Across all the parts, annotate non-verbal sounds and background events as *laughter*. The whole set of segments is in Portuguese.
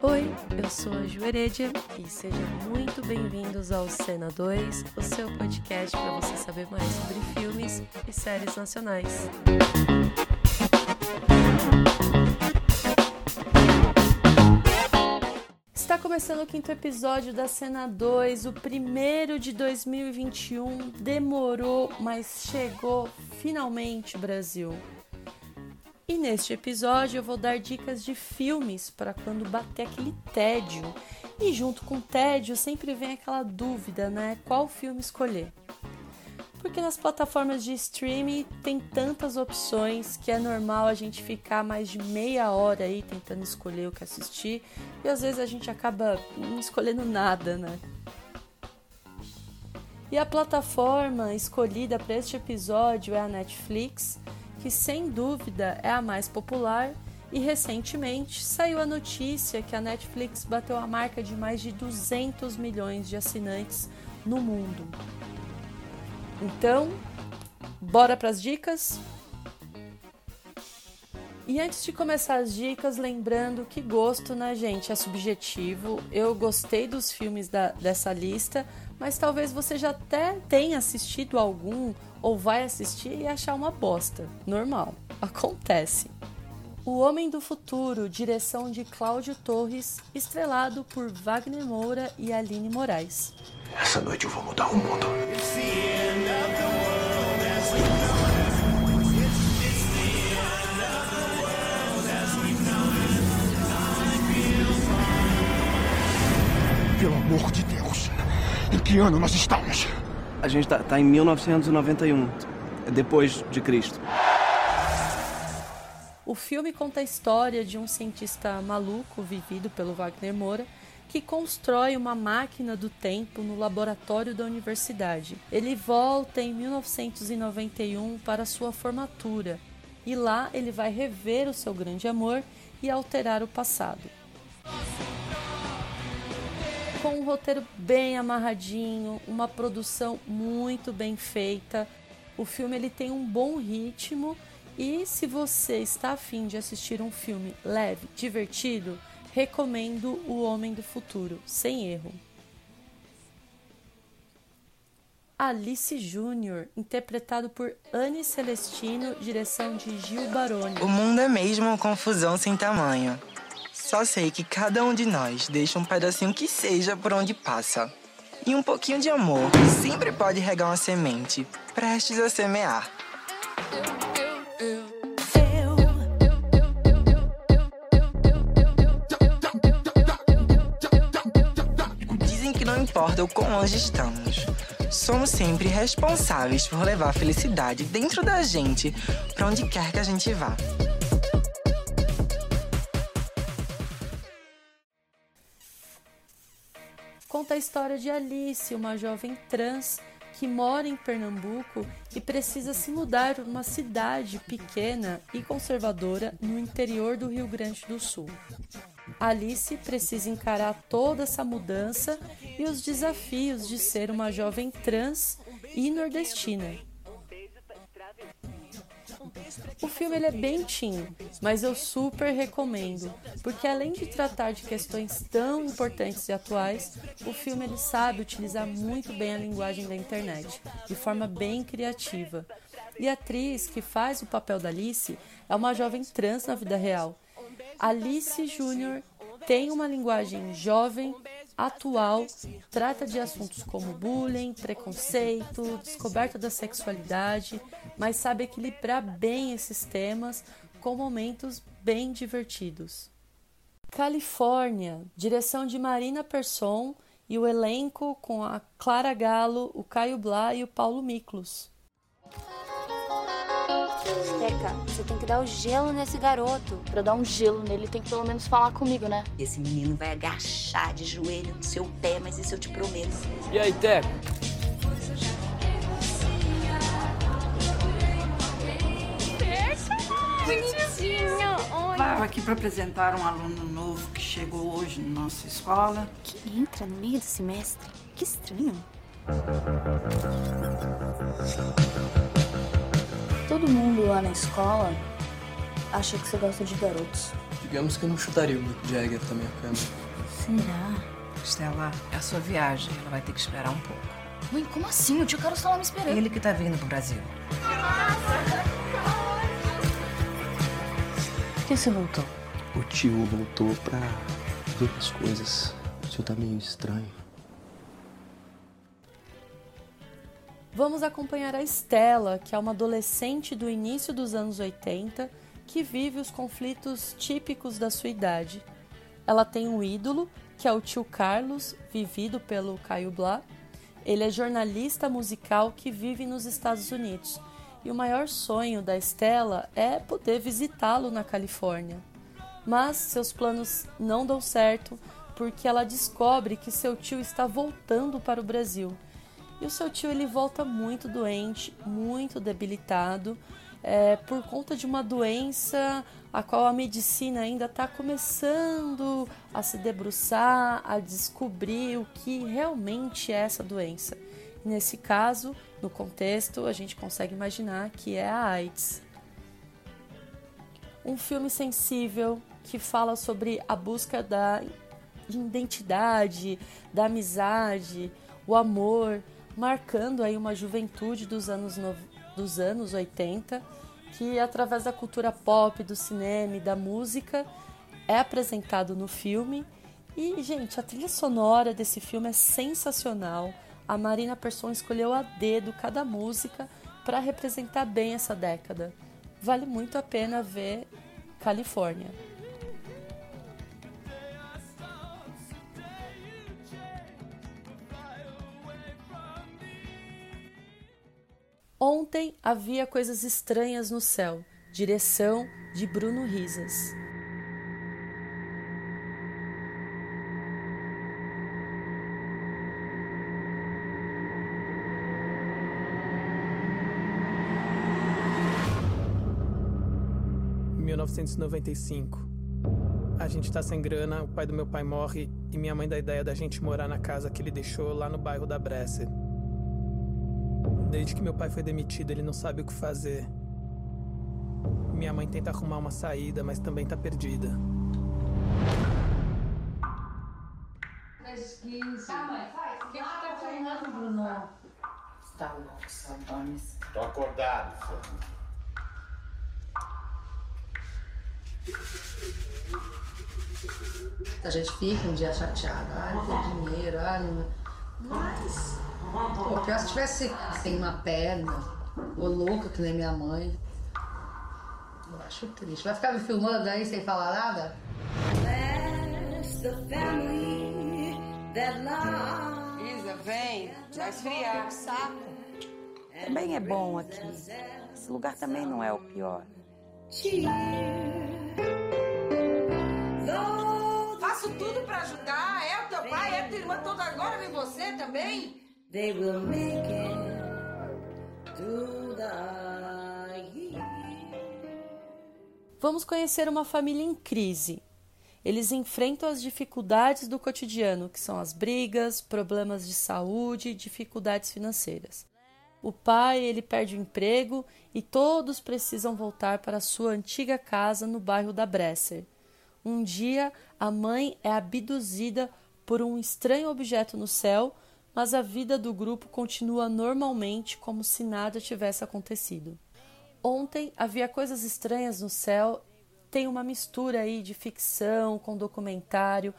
Oi, eu sou a Ju Heredia e sejam muito bem-vindos ao Cena 2, o seu podcast para você saber mais sobre filmes e séries nacionais. Está começando o quinto episódio da Cena 2, o primeiro de 2021. Demorou, mas chegou finalmente, Brasil. E neste episódio eu vou dar dicas de filmes para quando bater aquele tédio. E junto com o tédio sempre vem aquela dúvida, né? Qual filme escolher? Porque nas plataformas de streaming tem tantas opções que é normal a gente ficar mais de meia hora aí tentando escolher o que assistir e às vezes a gente acaba não escolhendo nada, né? E a plataforma escolhida para este episódio é a Netflix, que sem dúvida é a mais popular, e recentemente saiu a notícia que a Netflix bateu a marca de mais de 200 milhões de assinantes no mundo. Então, bora para as dicas? E antes de começar as dicas, lembrando que gosto, né, gente, é subjetivo. Eu gostei dos filmes da, dessa lista, mas talvez você já até tenha assistido algum ou vai assistir e achar uma bosta. Normal, *laughs* acontece. O Homem do Futuro, direção de Cláudio Torres, estrelado por Wagner Moura e Aline Moraes. Essa noite eu vou mudar o mundo. Pelo amor de Deus, em que ano nós estamos? A gente tá, tá em 1991, depois de Cristo. O filme conta a história de um cientista maluco vivido pelo Wagner Moura que constrói uma máquina do tempo no laboratório da universidade. Ele volta em 1991 para sua formatura e lá ele vai rever o seu grande amor e alterar o passado. Com um roteiro bem amarradinho, uma produção muito bem feita, o filme ele tem um bom ritmo e se você está afim de assistir um filme leve, divertido, recomendo O Homem do Futuro, sem erro. Alice Júnior, interpretado por Anne Celestino, direção de Gil Baroni. O mundo é mesmo uma confusão sem tamanho. Só sei que cada um de nós deixa um pedacinho que seja por onde passa. E um pouquinho de amor sempre pode regar uma semente, prestes a semear. Dizem que não importa o quão longe estamos. Somos sempre responsáveis por levar a felicidade dentro da gente para onde quer que a gente vá. Conta a história de Alice, uma jovem trans que mora em Pernambuco e precisa se mudar para uma cidade pequena e conservadora no interior do Rio Grande do Sul. Alice precisa encarar toda essa mudança e os desafios de ser uma jovem trans e nordestina. O filme ele é bem teen, mas eu super recomendo, porque além de tratar de questões tão importantes e atuais, o filme ele sabe utilizar muito bem a linguagem da internet, de forma bem criativa. E a atriz que faz o papel da Alice é uma jovem trans na vida real. Alice Júnior tem uma linguagem jovem, atual, trata de assuntos como bullying, preconceito, descoberta da sexualidade, mas sabe equilibrar bem esses temas com momentos bem divertidos. Califórnia, direção de Marina Persson e o elenco com a Clara Galo, o Caio Blá e o Paulo Miklos. Teca, você tem que dar o gelo nesse garoto. Pra dar um gelo nele, tem que pelo menos falar comigo, né? Esse menino vai agachar de joelho no seu pé, mas isso eu te prometo. E aí, Teco? Bonitinho! Estava aqui para apresentar um aluno novo que chegou hoje na nossa escola. Que entra no meio do semestre? Que estranho. Todo mundo lá na escola acha que você gosta de garotos. Digamos que eu não chutaria o Mick Jagger da minha cama. Será? Estela, é a sua viagem. Ela vai ter que esperar um pouco. Mãe, como assim? O tio Carlos tá lá me esperando. Ele que tá vindo pro Brasil. Por que você voltou? O tio voltou pra ver as coisas. O tio tá meio estranho. Vamos acompanhar a Estela, que é uma adolescente do início dos anos 80 que vive os conflitos típicos da sua idade. Ela tem um ídolo, que é o tio Carlos, vivido pelo Caio Blá. Ele é jornalista musical que vive nos Estados Unidos. E o maior sonho da Estela é poder visitá-lo na Califórnia. Mas seus planos não dão certo porque ela descobre que seu tio está voltando para o Brasil. E o seu tio ele volta muito doente, muito debilitado, é, por conta de uma doença a qual a medicina ainda está começando a se debruçar, a descobrir o que realmente é essa doença. Nesse caso, no contexto, a gente consegue imaginar que é a AIDS. Um filme sensível que fala sobre a busca da identidade, da amizade, o amor, marcando aí uma juventude dos anos, no... dos anos 80 que através da cultura pop, do cinema e da música é apresentado no filme. E, gente, a trilha sonora desse filme é sensacional. A Marina Persson escolheu a dedo cada música para representar bem essa década. Vale muito a pena ver Califórnia. Ontem havia coisas estranhas no céu. Direção de Bruno Risas. Em 1995. A gente tá sem grana, o pai do meu pai morre e minha mãe dá a ideia da gente morar na casa que ele deixou lá no bairro da Bresser. Desde que meu pai foi demitido, ele não sabe o que fazer. Minha mãe tenta arrumar uma saída, mas também tá perdida. 315. Calma aí, O que você tá fumando, Bruno? Tá louco, Sadones. Tô acordado, senhor. A gente fica um dia chateado. Ai, não tem dinheiro, ai, não... Mas... Pô, pior se tivesse sem uma perna, ou louca que nem minha mãe. Eu acho triste. Vai ficar me filmando aí sem falar nada? Isa, vem. Vai esfriar. Que saco. Também é bom aqui. Esse lugar também não é o pior. Faço tudo pra ajudar. É o teu pai, é a tua irmã, toda agora vem você também. They will make it to the Vamos conhecer uma família em crise. Eles enfrentam as dificuldades do cotidiano, que são as brigas, problemas de saúde, dificuldades financeiras. O pai, ele perde o emprego e todos precisam voltar para sua antiga casa no bairro da Bresser. Um dia, a mãe é abduzida por um estranho objeto no céu mas a vida do grupo continua normalmente como se nada tivesse acontecido. Ontem havia coisas estranhas no céu, tem uma mistura aí de ficção com documentário.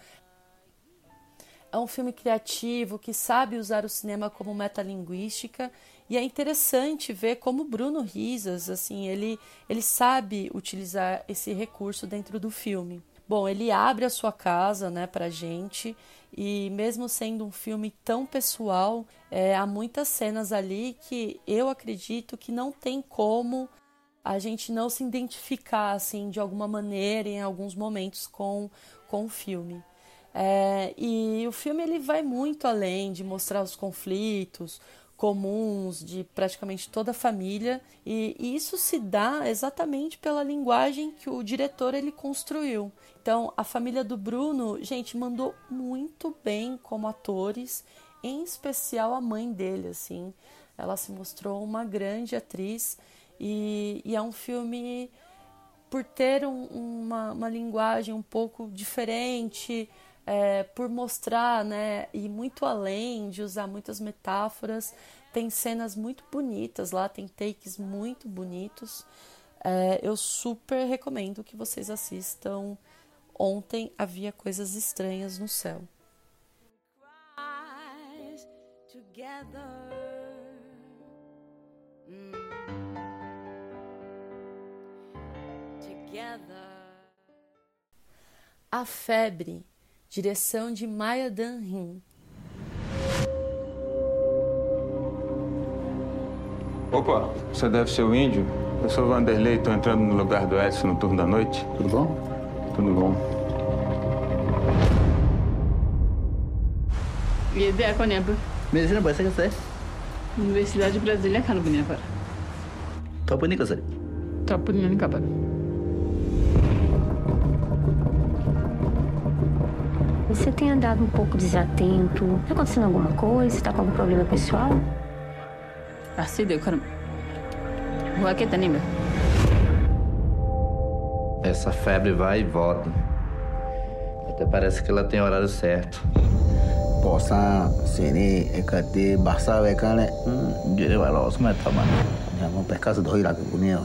É um filme criativo que sabe usar o cinema como metalinguística e é interessante ver como Bruno Risas, assim, ele, ele sabe utilizar esse recurso dentro do filme. Bom, ele abre a sua casa, né, pra gente e mesmo sendo um filme tão pessoal, é, há muitas cenas ali que eu acredito que não tem como a gente não se identificar assim de alguma maneira em alguns momentos com, com o filme. É, e o filme ele vai muito além de mostrar os conflitos comuns de praticamente toda a família e, e isso se dá exatamente pela linguagem que o diretor ele construiu. Então, a família do Bruno, gente, mandou muito bem como atores, em especial a mãe dele, assim. Ela se mostrou uma grande atriz e, e é um filme por ter um, uma, uma linguagem um pouco diferente, é, por mostrar, né, e muito além de usar muitas metáforas, tem cenas muito bonitas lá, tem takes muito bonitos. É, eu super recomendo que vocês assistam. Ontem havia coisas estranhas no céu. A Febre, direção de Maya Danhin. Opa, você deve ser o índio? Eu sou o Vanderlei, estou entrando no lugar do Edson no turno da noite. Tudo bom? Tudo bom. Gede ako niya ba? Medicina ka saya? Universidade de Brasília kan punya para. Tahu ni Você tem andado um pouco desatento. Tá acontecendo alguma coisa? Tá com algum problema pessoal? Assim deu, cara. Rua que tá nem Essa febre vai e volta. Até parece que ela tem horário certo. Posa sini ekate bahasa wekane jadi walau semua taman. Ya mau perkas doi lagi punya.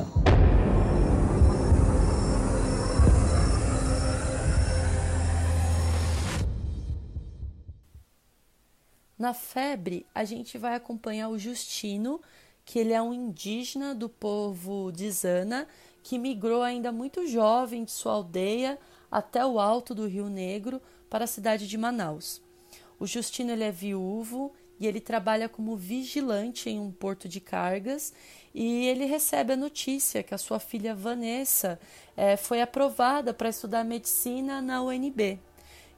Na febre, a gente vai acompanhar o Justino, que ele é um indígena do povo de Zana, que migrou ainda muito jovem de sua aldeia até o alto do Rio Negro para a cidade de Manaus. O Justino ele é viúvo e ele trabalha como vigilante em um porto de cargas e ele recebe a notícia que a sua filha Vanessa é, foi aprovada para estudar medicina na UNB.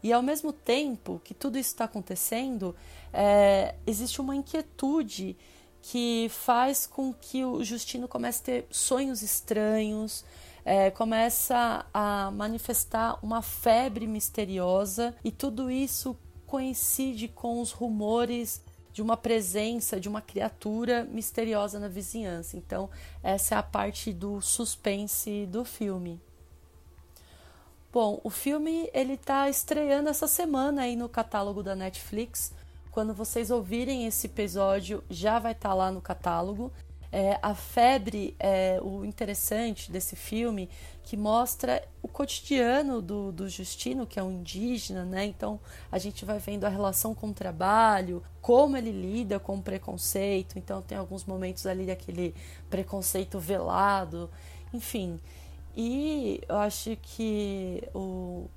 E ao mesmo tempo que tudo isso está acontecendo, é, existe uma inquietude que faz com que o Justino comece a ter sonhos estranhos, é, começa a manifestar uma febre misteriosa e tudo isso coincide com os rumores de uma presença de uma criatura misteriosa na vizinhança. Então, essa é a parte do suspense do filme. Bom, o filme ele está estreando essa semana aí no catálogo da Netflix. Quando vocês ouvirem esse episódio, já vai estar tá lá no catálogo. É, a febre é o interessante desse filme que mostra o cotidiano do, do Justino, que é um indígena, né? Então a gente vai vendo a relação com o trabalho, como ele lida com o preconceito. Então tem alguns momentos ali daquele preconceito velado, enfim. E eu acho que o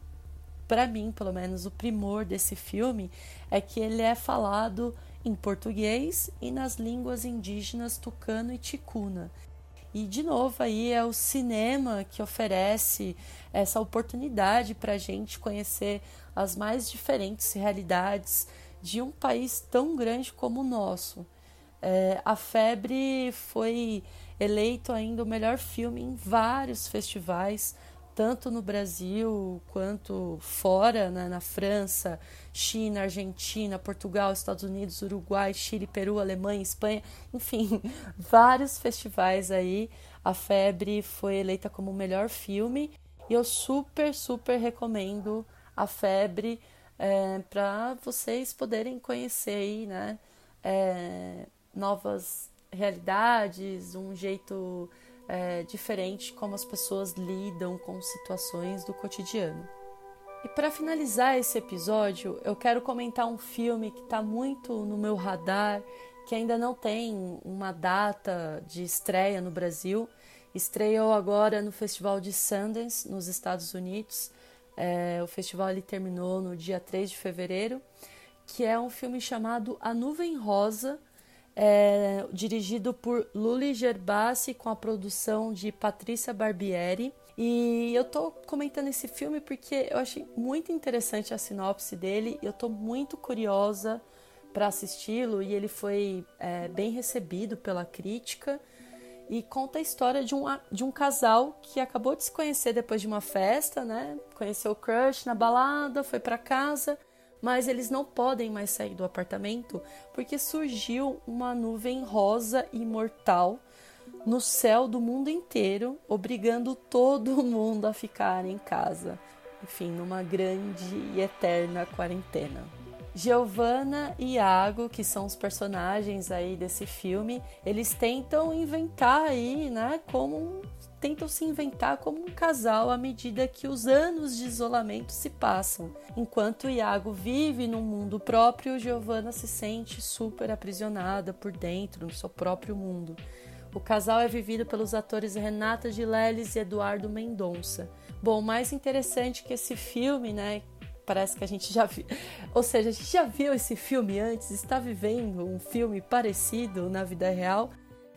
para mim, pelo menos, o primor desse filme é que ele é falado em português e nas línguas indígenas tucano e ticuna. E de novo aí é o cinema que oferece essa oportunidade para a gente conhecer as mais diferentes realidades de um país tão grande como o nosso. É, a Febre foi eleito ainda o melhor filme em vários festivais, tanto no Brasil quanto fora, né, na França, China, Argentina, Portugal, Estados Unidos, Uruguai, Chile, Peru, Alemanha, Espanha, enfim, *laughs* vários festivais aí. A Febre foi eleita como o melhor filme e eu super, super recomendo a Febre é, para vocês poderem conhecer aí, né, é, novas realidades, um jeito é, diferente como as pessoas lidam com situações do cotidiano. E para finalizar esse episódio, eu quero comentar um filme que está muito no meu radar, que ainda não tem uma data de estreia no Brasil. Estreou agora no Festival de Sundance, nos Estados Unidos. É, o festival ele terminou no dia 3 de fevereiro, que é um filme chamado A Nuvem Rosa, é, dirigido por Luli Gerbassi com a produção de Patrícia Barbieri. E eu tô comentando esse filme porque eu achei muito interessante a sinopse dele. Eu tô muito curiosa para assisti-lo e ele foi é, bem recebido pela crítica e conta a história de um, de um casal que acabou de se conhecer depois de uma festa, né? Conheceu o crush na balada, foi para casa mas eles não podem mais sair do apartamento porque surgiu uma nuvem rosa e mortal no céu do mundo inteiro, obrigando todo *laughs* mundo a ficar em casa. Enfim, numa grande e eterna quarentena. Giovanna e Iago, que são os personagens aí desse filme, eles tentam inventar aí, né, como tentam se inventar como um casal à medida que os anos de isolamento se passam. Enquanto Iago vive num mundo próprio, Giovanna se sente super aprisionada por dentro, no seu próprio mundo. O casal é vivido pelos atores Renata Gileles e Eduardo Mendonça. Bom, o mais interessante que esse filme, né, parece que a gente já viu. *laughs* Ou seja, a gente já viu esse filme antes, está vivendo um filme parecido na vida real,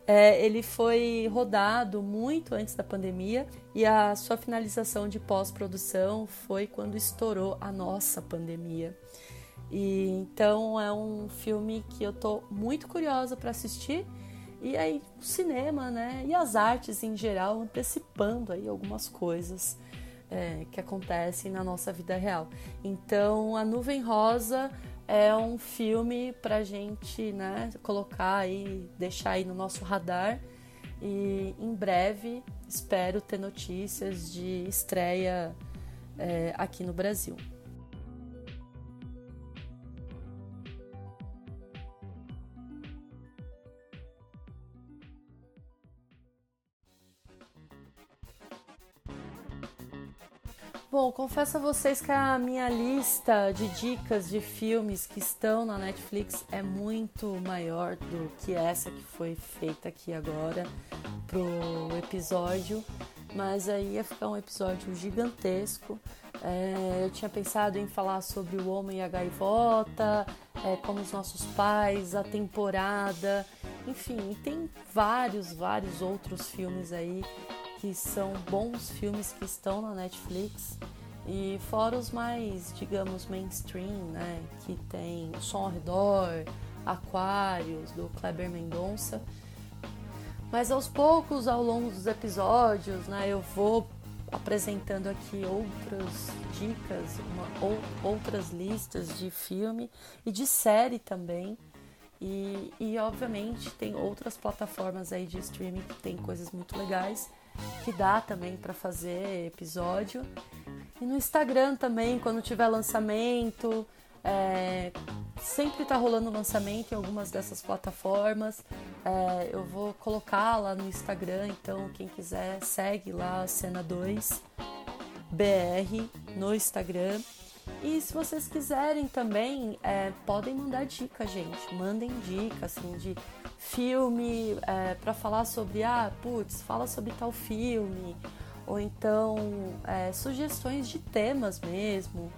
é, ele foi rodado muito antes da pandemia e a sua finalização de pós-produção foi quando estourou a nossa pandemia. E então é um filme que eu tô muito curiosa para assistir. E aí o cinema, né, e as artes em geral antecipando aí algumas coisas é, que acontecem na nossa vida real. Então a Nuvem Rosa é um filme pra gente, né, colocar aí, deixar aí no nosso radar. E em breve espero ter notícias de estreia é, aqui no Brasil. Bom, confesso a vocês que a minha lista de dicas de filmes que estão na Netflix é muito maior do que essa que foi feita aqui agora pro episódio, mas aí ia ficar um episódio gigantesco. É, eu tinha pensado em falar sobre o Homem e a Gaivota, é, como os nossos pais, a temporada, enfim, tem vários, vários outros filmes aí que são bons filmes que estão na Netflix e fora os mais, digamos, mainstream, né, que tem O Som ao Redor, Aquários, do Kleber Mendonça. Mas aos poucos, ao longo dos episódios, né, eu vou apresentando aqui outras dicas, uma, ou, outras listas de filme e de série também. E, e obviamente tem outras plataformas aí de streaming que tem coisas muito legais que dá também para fazer episódio. E no Instagram também, quando tiver lançamento, é, sempre está rolando lançamento em algumas dessas plataformas. É, eu vou colocar lá no Instagram, então quem quiser segue lá Cena 2 BR no Instagram. E se vocês quiserem também, é, podem mandar dica, gente. Mandem dica, assim, de filme é, para falar sobre, ah, putz, fala sobre tal filme. Ou então é, sugestões de temas mesmo.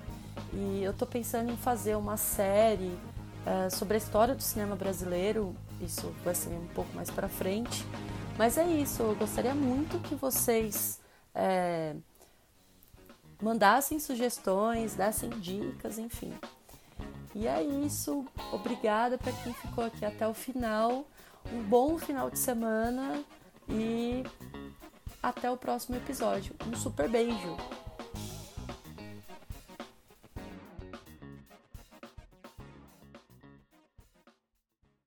E eu tô pensando em fazer uma série é, sobre a história do cinema brasileiro. Isso vai ser um pouco mais para frente. Mas é isso, eu gostaria muito que vocês é, mandassem sugestões, dessem dicas, enfim. E é isso. Obrigada para quem ficou aqui até o final. Um bom final de semana e até o próximo episódio. Um super beijo!